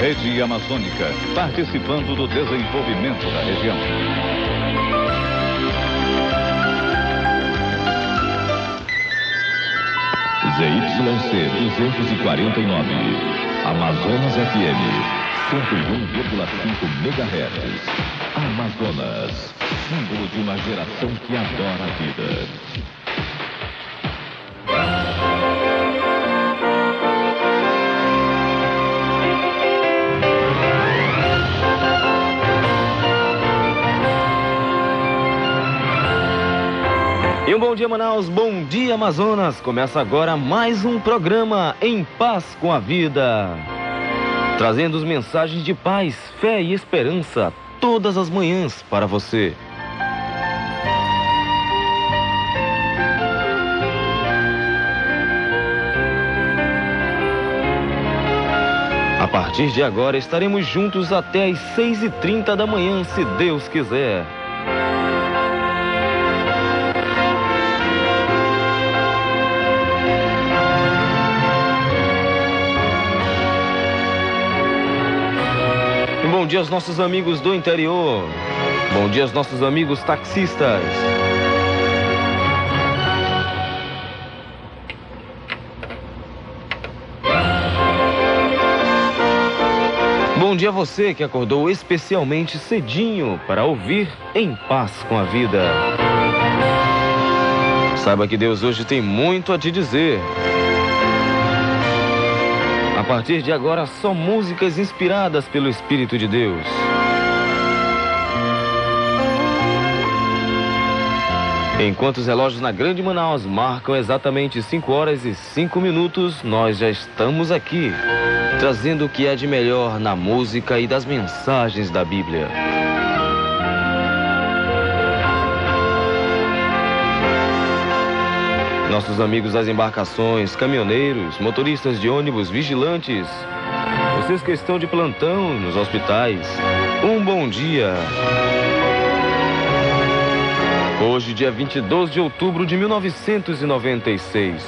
Rede Amazônica, participando do desenvolvimento da região. ZYC 249, Amazonas FM, 101,5 MHz. Amazonas, símbolo de uma geração que adora a vida. Um bom dia, Manaus, bom dia, Amazonas. Começa agora mais um programa Em Paz com a Vida. Trazendo as mensagens de paz, fé e esperança todas as manhãs para você. A partir de agora estaremos juntos até às 6h30 da manhã, se Deus quiser. Bom dia aos nossos amigos do interior. Bom dia aos nossos amigos taxistas. Bom dia a você que acordou especialmente cedinho para ouvir Em Paz com a Vida. Saiba que Deus hoje tem muito a te dizer. A partir de agora, só músicas inspiradas pelo Espírito de Deus. Enquanto os relógios na Grande Manaus marcam exatamente 5 horas e 5 minutos, nós já estamos aqui, trazendo o que é de melhor na música e das mensagens da Bíblia. Nossos amigos das embarcações, caminhoneiros, motoristas de ônibus, vigilantes, vocês que estão de plantão nos hospitais, um bom dia. Hoje, dia 22 de outubro de 1996.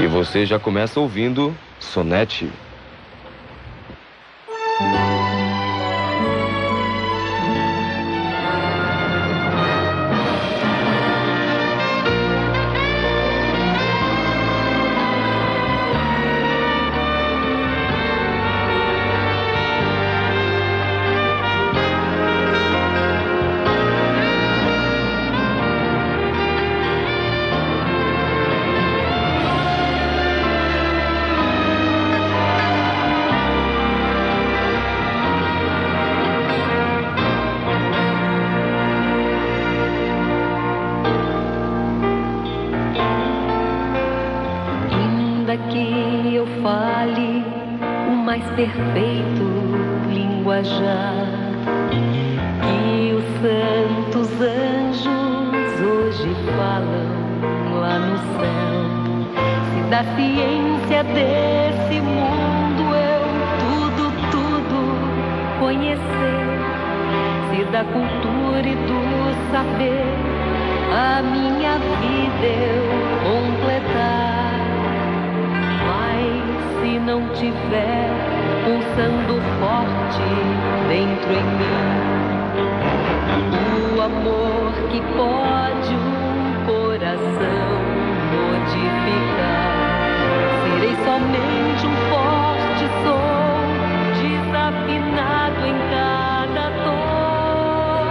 E você já começa ouvindo Sonete. Mais perfeito linguajar que os santos anjos hoje falam lá no céu. Se da ciência desse mundo eu tudo, tudo conhecer, se da cultura e do saber a minha vida eu completar. Não tiver pulsando forte dentro em mim o amor que pode um coração modificar, serei somente um forte som desafinado em cada tom,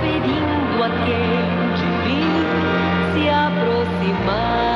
ferindo a quem de mim se aproximar.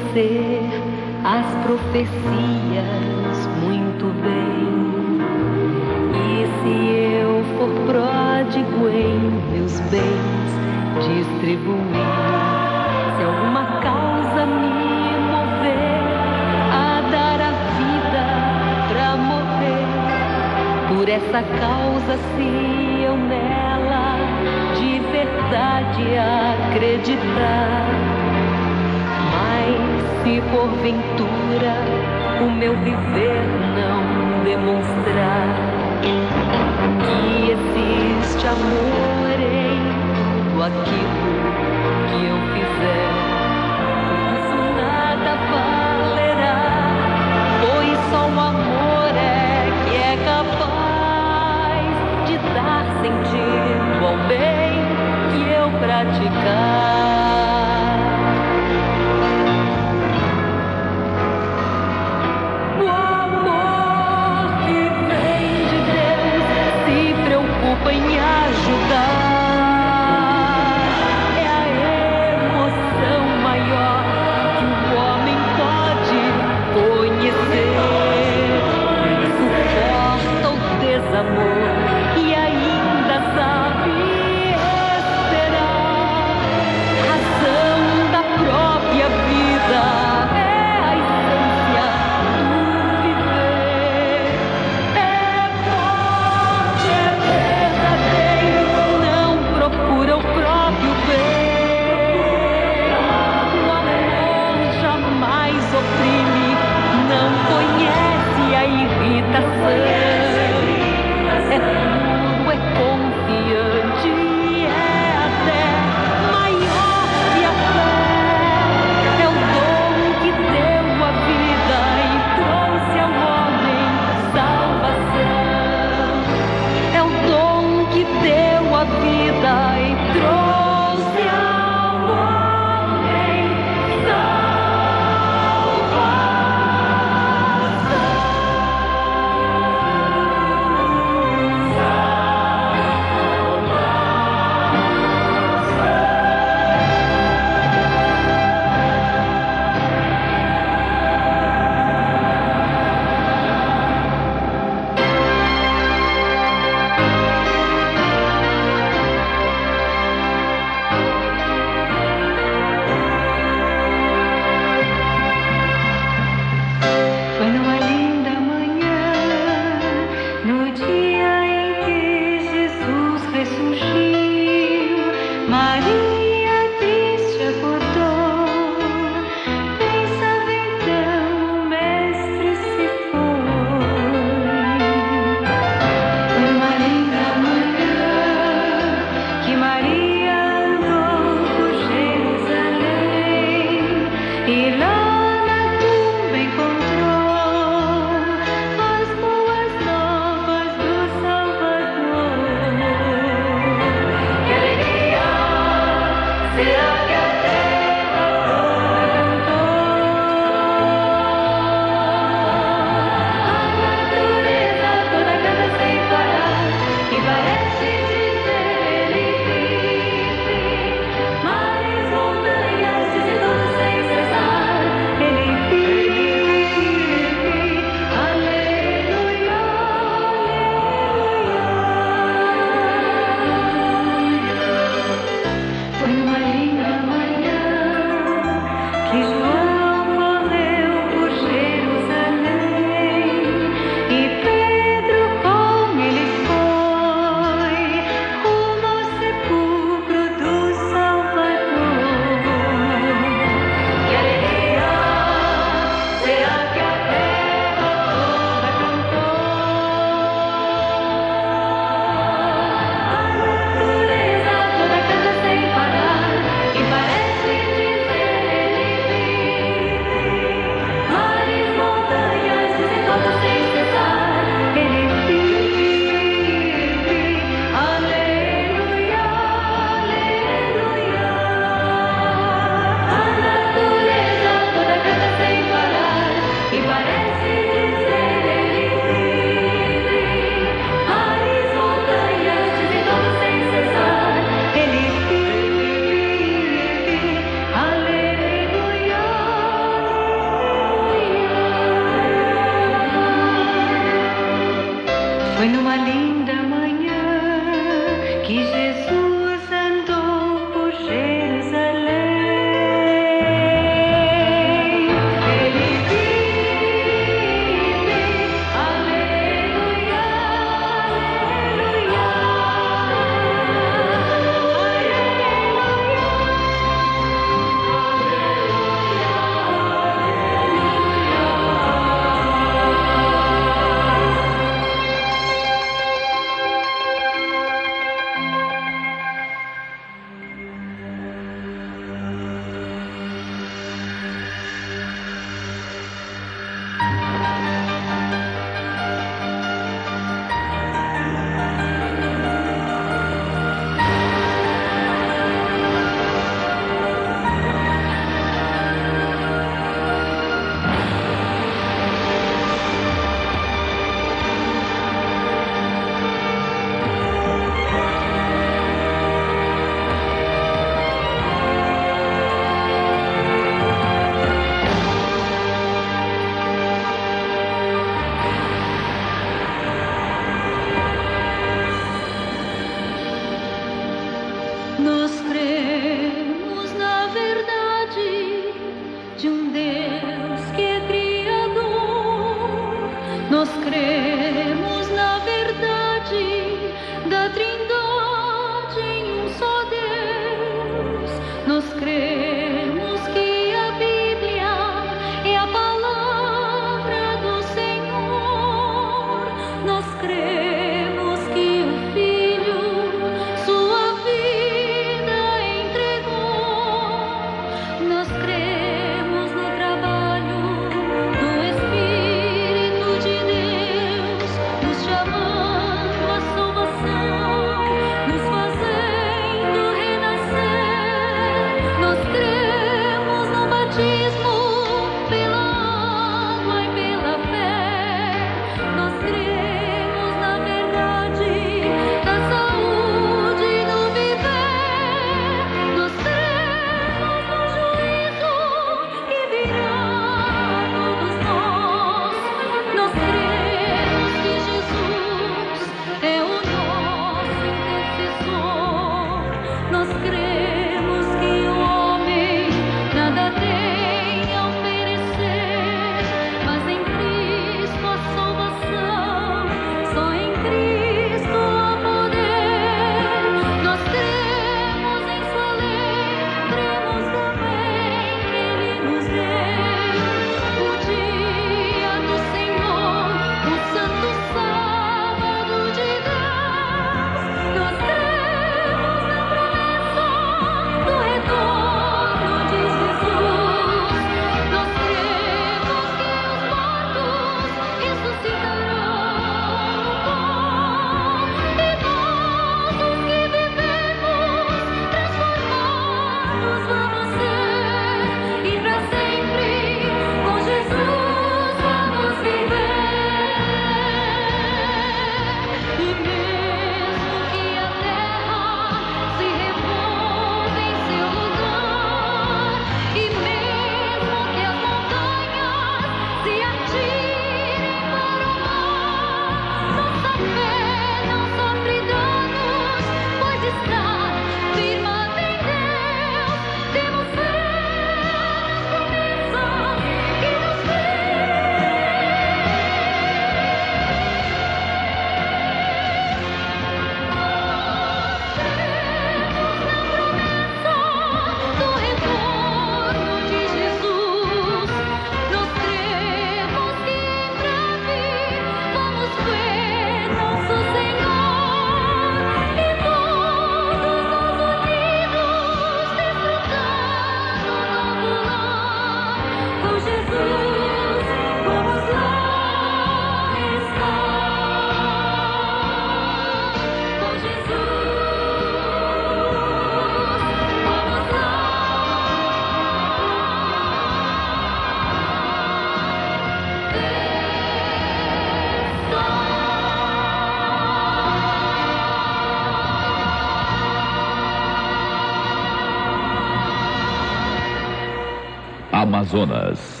Amazonas.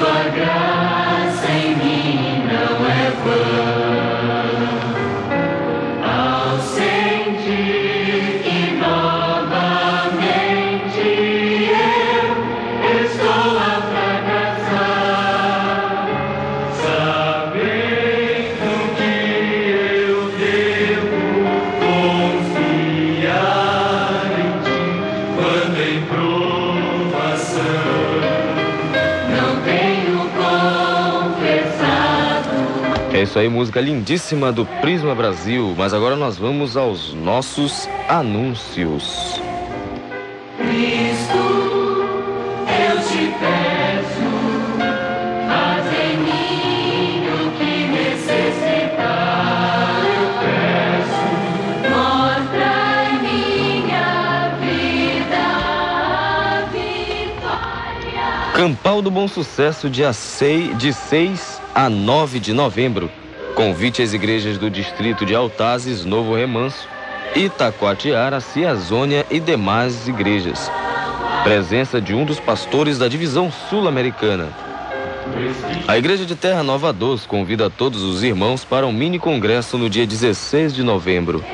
Bhagavad. isso aí, música lindíssima do Prisma Brasil. Mas agora nós vamos aos nossos anúncios. Cristo, eu te peço. faz em mim o que necessitar eu peço, mostra minha vida vitória. Campal do Bom Sucesso, dia 6, de 6 a 9 de novembro. Convite às igrejas do distrito de Altazes, Novo Remanso, Itacoatiara, Ciazônia e demais igrejas. Presença de um dos pastores da divisão sul-americana. A Igreja de Terra Nova 12 convida todos os irmãos para um mini congresso no dia 16 de novembro.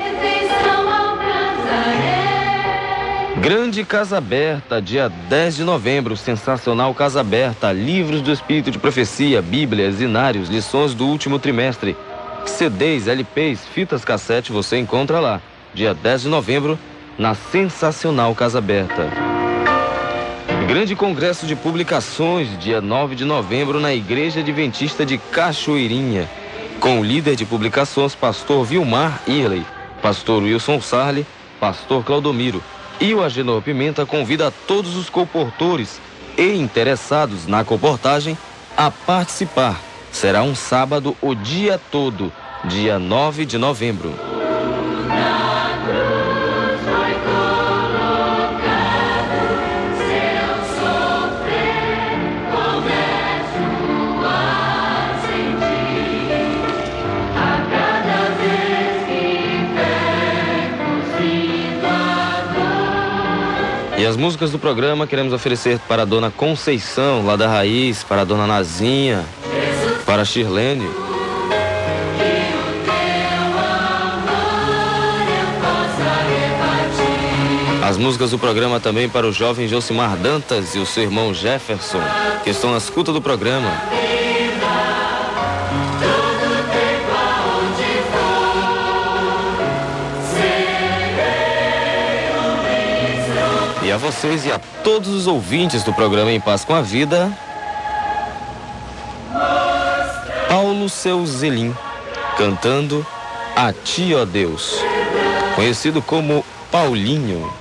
Grande Casa Aberta, dia 10 de novembro, sensacional Casa Aberta, livros do Espírito de Profecia, Bíblias, Inários, lições do último trimestre, CDs, LPs, fitas cassete, você encontra lá, dia 10 de novembro, na sensacional Casa Aberta. Grande Congresso de Publicações, dia 9 de novembro, na Igreja Adventista de Cachoeirinha, com o líder de publicações, pastor Vilmar Irley, pastor Wilson Sarli, pastor Claudomiro. E o Agenor Pimenta convida todos os comportores e interessados na comportagem a participar. Será um sábado o dia todo, dia 9 de novembro. As músicas do programa queremos oferecer para a dona Conceição, lá da Raiz, para a dona Nazinha, para a Shirlene. As músicas do programa também para o jovem Josimar Dantas e o seu irmão Jefferson, que estão na escuta do programa. A vocês e a todos os ouvintes do programa Em Paz com a Vida, Paulo Seu Zelim, cantando A Ti, ó Deus, conhecido como Paulinho.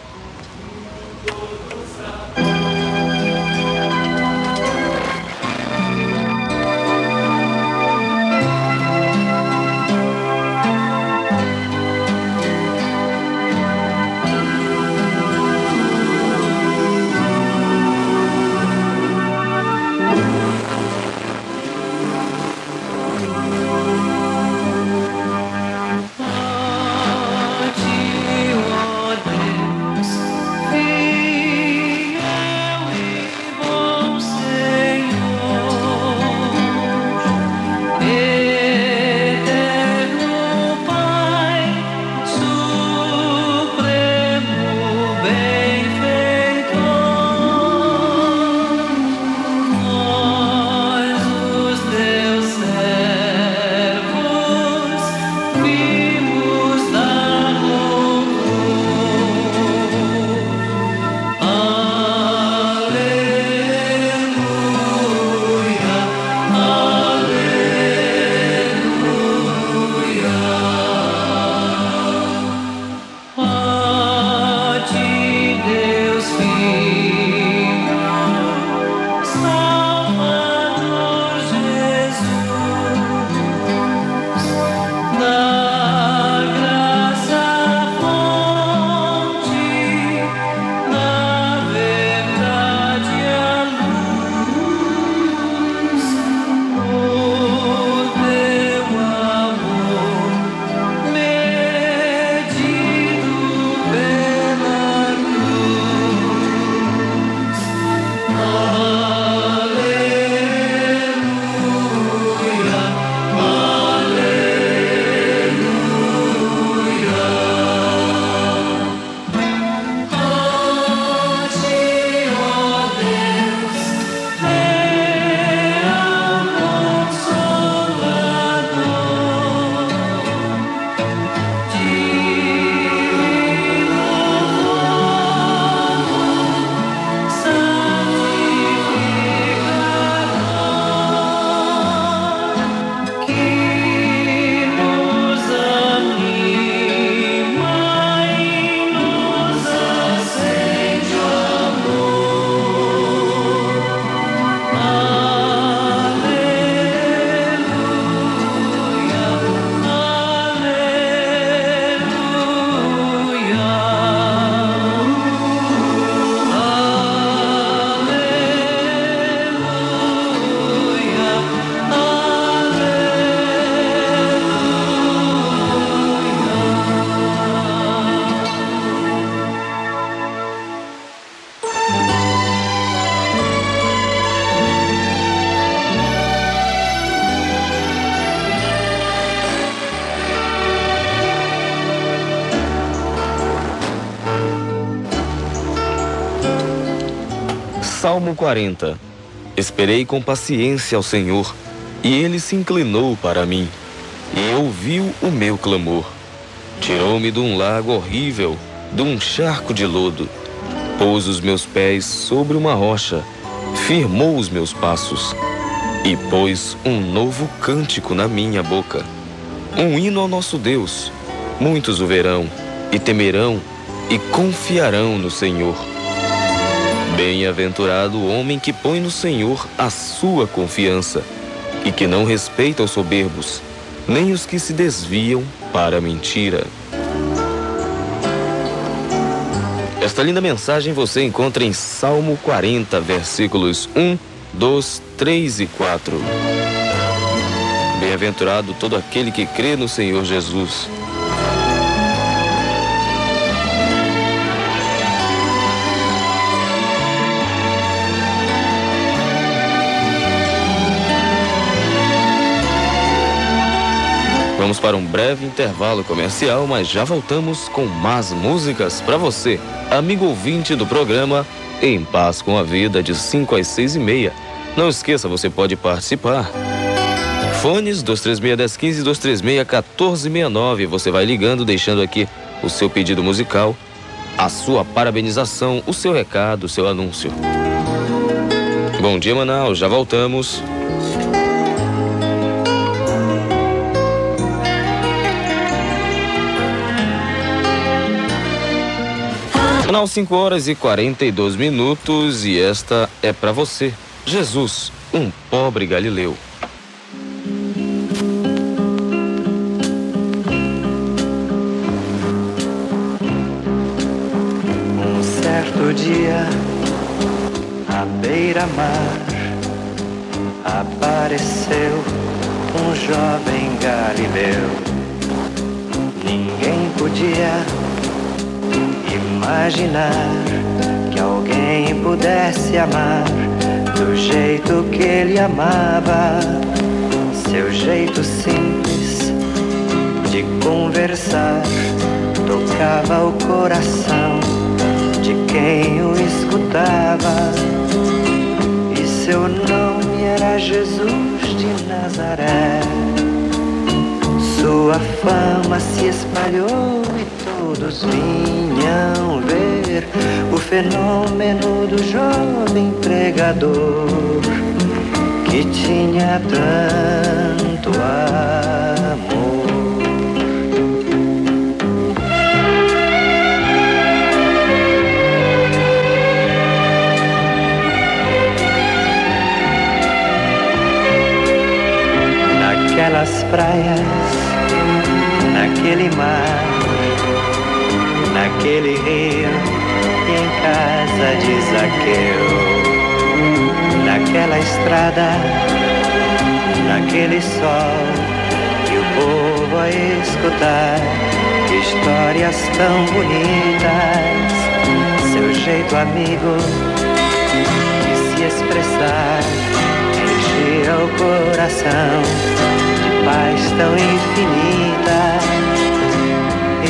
Salmo 40 Esperei com paciência ao Senhor, e ele se inclinou para mim, e ouviu o meu clamor. Tirou-me de um lago horrível, de um charco de lodo. Pôs os meus pés sobre uma rocha, firmou os meus passos, e pôs um novo cântico na minha boca. Um hino ao nosso Deus. Muitos o verão, e temerão, e confiarão no Senhor. Bem-aventurado o homem que põe no Senhor a sua confiança e que não respeita os soberbos, nem os que se desviam para a mentira. Esta linda mensagem você encontra em Salmo 40, versículos 1, 2, 3 e 4. Bem-aventurado todo aquele que crê no Senhor Jesus. Vamos para um breve intervalo comercial, mas já voltamos com mais músicas para você, amigo ouvinte do programa Em Paz com a Vida, de 5 às 6 e meia. Não esqueça, você pode participar. Fones 236-1015 236-1469. Você vai ligando, deixando aqui o seu pedido musical, a sua parabenização, o seu recado, o seu anúncio. Bom dia, Manaus. Já voltamos. Canal 5 horas e 42 minutos e esta é para você. Jesus, um pobre galileu. Um certo dia, à beira-mar, apareceu um jovem galileu. Ninguém podia imaginar que alguém pudesse amar do jeito que ele amava, seu jeito simples de conversar tocava o coração de quem o escutava. E seu nome era Jesus de Nazaré. Sua fama se espalhou e todos vinham ver o fenômeno do jovem pregador que tinha tanto amor. Naquelas praias, naquele mar, naquele rio e em casa de Zaqueu, naquela estrada, naquele sol e o povo a escutar. Histórias tão bonitas, seu jeito amigo de se expressar. Enchia o coração de paz tão infinita.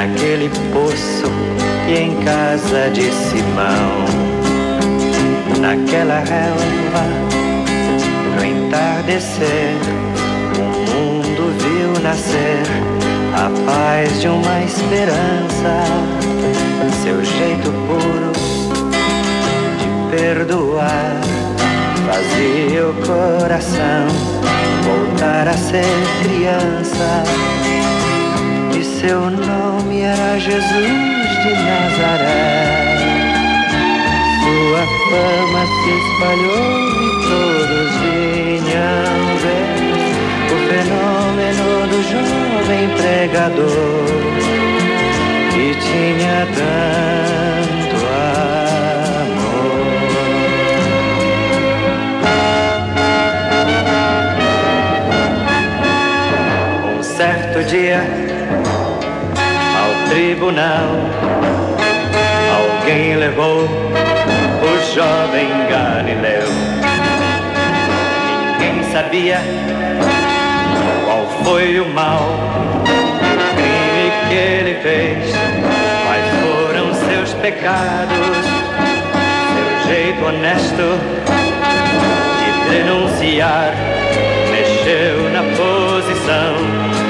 naquele poço e em casa de Simão, naquela relva, no entardecer, o mundo viu nascer a paz de uma esperança, seu jeito puro de perdoar fazia o coração voltar a ser criança. E seu nome era Jesus de Nazaré. Sua fama se espalhou e todos vinham ver o fenômeno do jovem pregador que tinha tanto tribunal, alguém levou o jovem Galileu. Ninguém sabia qual foi o mal, o crime que ele fez, quais foram seus pecados, seu jeito honesto de denunciar. Mexeu na posição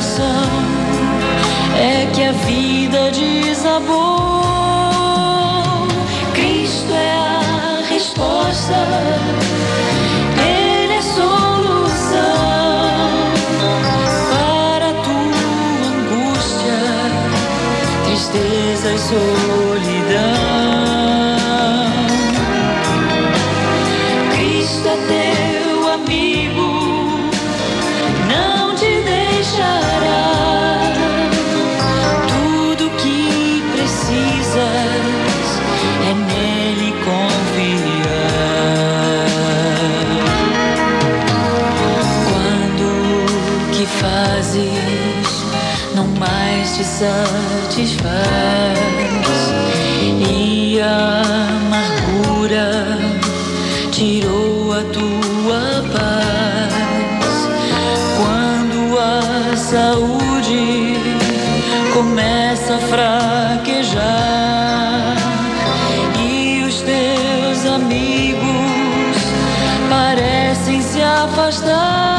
So. Satisfaz e a amargura tirou a tua paz. Quando a saúde começa a fraquejar e os teus amigos parecem se afastar.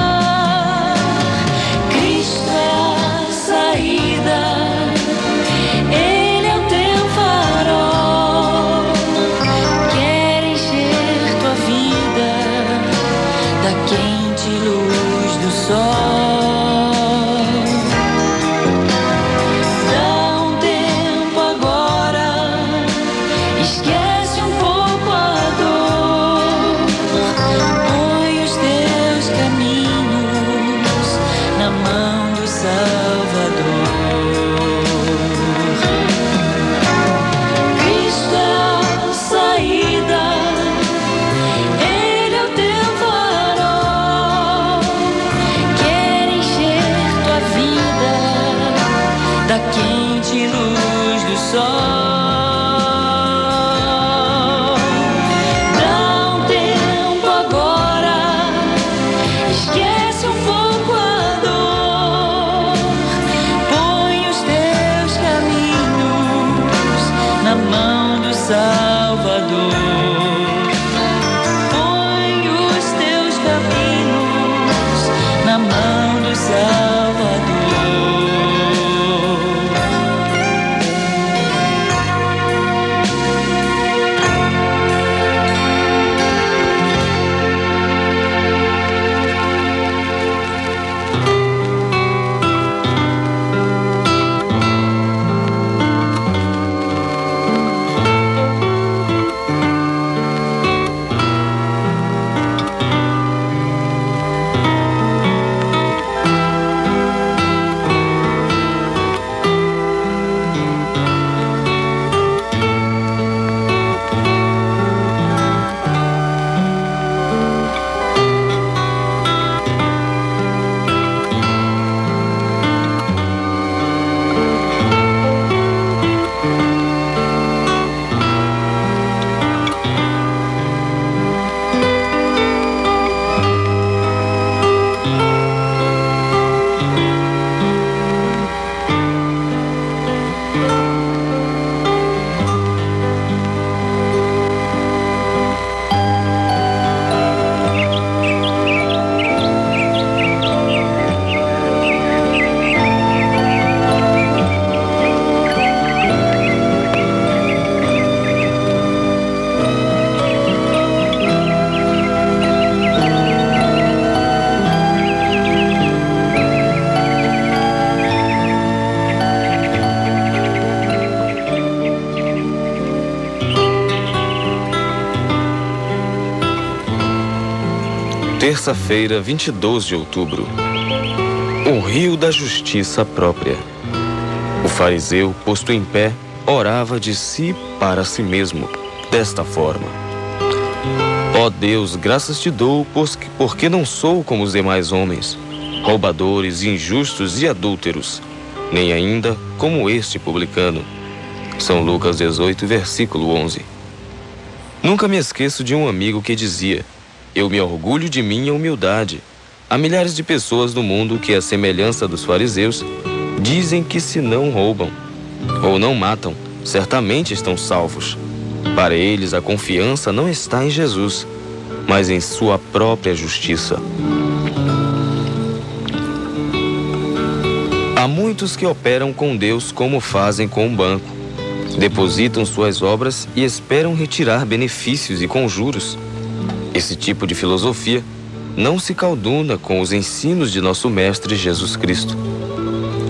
Terça-feira, 22 de outubro. O rio da justiça própria. O fariseu, posto em pé, orava de si para si mesmo, desta forma: Ó oh Deus, graças te dou, porque não sou como os demais homens, roubadores, injustos e adúlteros, nem ainda como este publicano. São Lucas 18, versículo 11. Nunca me esqueço de um amigo que dizia: Eu me orgulho de minha humildade. Há milhares de pessoas no mundo que, à semelhança dos fariseus, dizem que se não roubam ou não matam, certamente estão salvos. Para eles, a confiança não está em Jesus, mas em sua própria justiça. Há muitos que operam com Deus como fazem com um banco. Depositam suas obras e esperam retirar benefícios e conjuros. Esse tipo de filosofia não se calduna com os ensinos de nosso Mestre Jesus Cristo.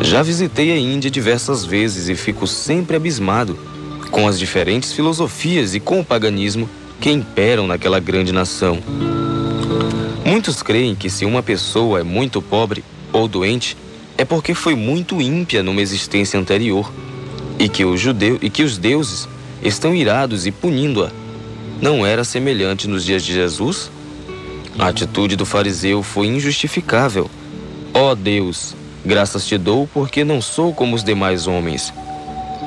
Já visitei a Índia diversas vezes e fico sempre abismado com as diferentes filosofias e com o paganismo que imperam naquela grande nação. Muitos creem que se uma pessoa é muito pobre ou doente, é porque foi muito ímpia numa existência anterior e que, o judeu, e que os deuses estão irados e punindo-a. Não era semelhante nos dias de Jesus? A atitude do fariseu foi injustificável. Ó oh Deus, graças te dou porque não sou como os demais homens.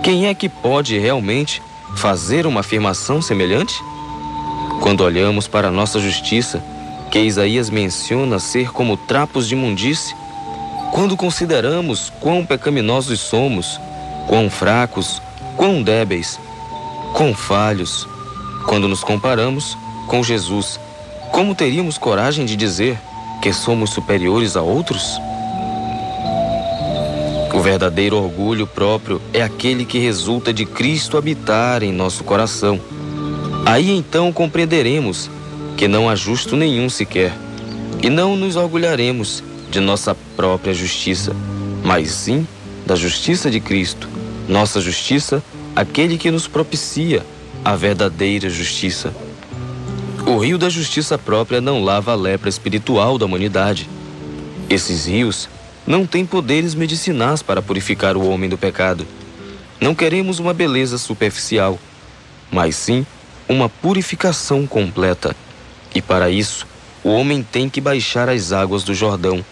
Quem é que pode realmente fazer uma afirmação semelhante? Quando olhamos para nossa justiça, que Isaías menciona ser como trapos de imundície, quando consideramos quão pecaminosos somos, quão fracos, quão débeis, quão falhos, quando nos comparamos com Jesus, como teríamos coragem de dizer que somos superiores a outros? O verdadeiro orgulho próprio é aquele que resulta de Cristo habitar em nosso coração. Aí então compreenderemos que não há justo nenhum sequer, e não nos orgulharemos de nossa própria justiça, mas sim da justiça de Cristo, nossa justiça, aquele que nos propicia a verdadeira justiça. O rio da justiça própria não lava a lepra espiritual da humanidade. Esses rios não têm poderes medicinais para purificar o homem do pecado. Não queremos uma beleza superficial, mas sim uma purificação completa. E para isso, o homem tem que baixar as águas do Jordão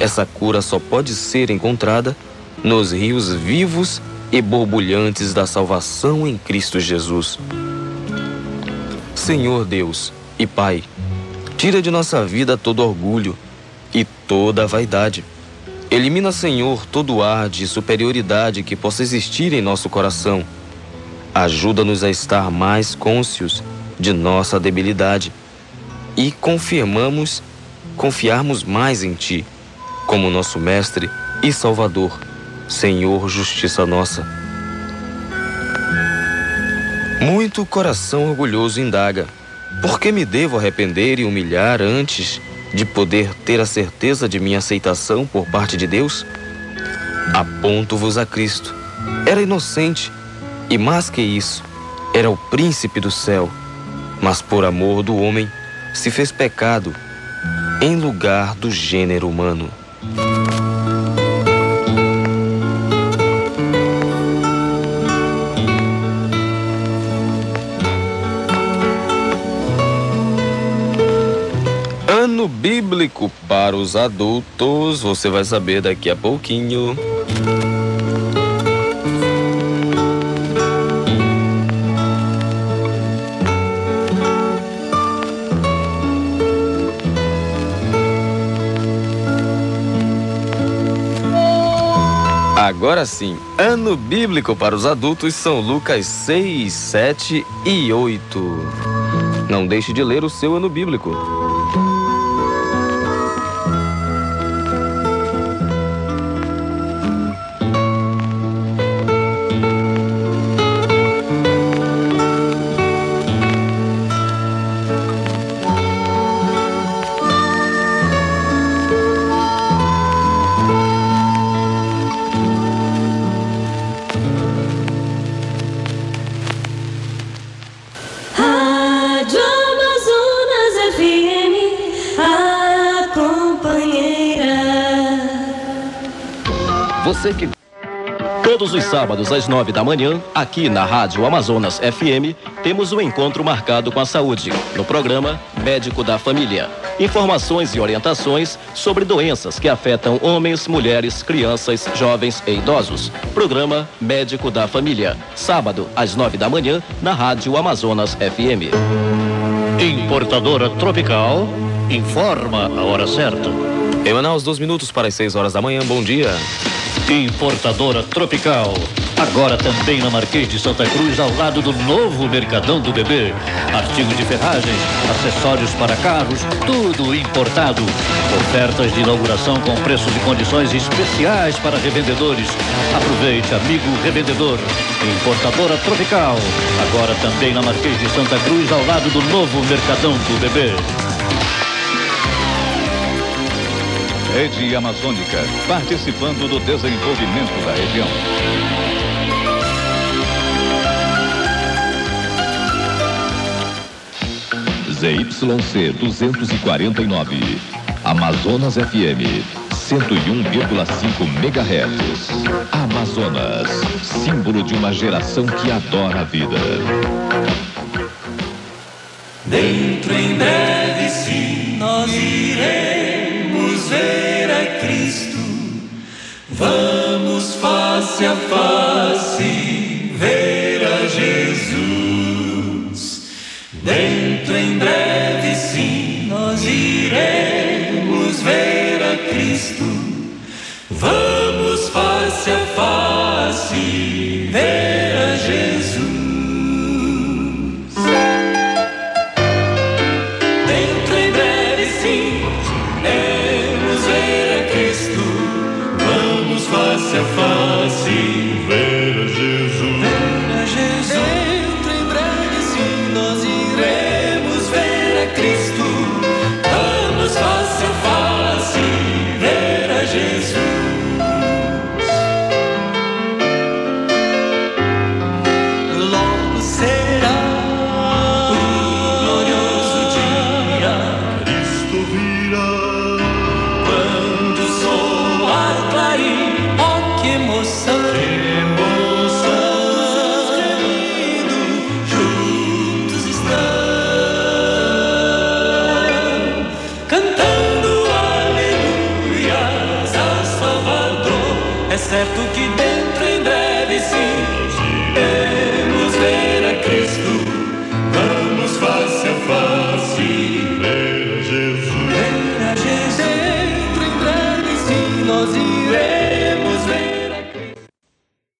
essa cura só pode ser encontrada nos rios vivos e borbulhantes da salvação em Cristo Jesus. Senhor Deus e Pai, tira de nossa vida todo orgulho e toda vaidade. Elimina, Senhor, todo ar de superioridade que possa existir em nosso coração. Ajuda-nos a estar mais cônscios de nossa debilidade e confirmamos, confiarmos mais em Ti como nosso Mestre e Salvador, Senhor Justiça Nossa. Muito coração orgulhoso indaga: por que me devo arrepender e humilhar antes de poder ter a certeza de minha aceitação por parte de Deus? Aponto-vos a Cristo. Era inocente e, mais que isso, era o príncipe do céu, mas por amor do homem se fez pecado em lugar do gênero humano. Bíblico para os adultos, você vai saber daqui a pouquinho. Agora sim, ano bíblico para os adultos são Lucas 6, 7 e 8. Não deixe de ler o seu ano bíblico. Você que Todos os sábados às nove da manhã, aqui na Rádio Amazonas FM, temos um encontro marcado com a saúde, no programa Médico da Família. Informações e orientações sobre doenças que afetam homens, mulheres, crianças, jovens e idosos. Programa Médico da Família, sábado às nove da manhã, na Rádio Amazonas FM. Importadora Tropical informa a hora certa. Em Manaus, dois minutos para as seis horas da manhã. Bom dia. Importadora Tropical. Agora também na Marquês de Santa Cruz, ao lado do novo Mercadão do Bebê. Artigos de ferragens, acessórios para carros, tudo importado. Ofertas de inauguração com preços e condições especiais para revendedores. Aproveite, amigo revendedor. Importadora Tropical. Agora também na Marquês de Santa Cruz, ao lado do novo Mercadão do Bebê. Rede Amazônica, participando do desenvolvimento da região. ZYC 249, Amazonas FM 101,5 MHz. Amazonas, símbolo de uma geração que adora a vida. Dentro em breve sim nós iremos face a face ver a Jesus. Dentro em breve sim nós iremos ver a Cristo. Vamos face a face ver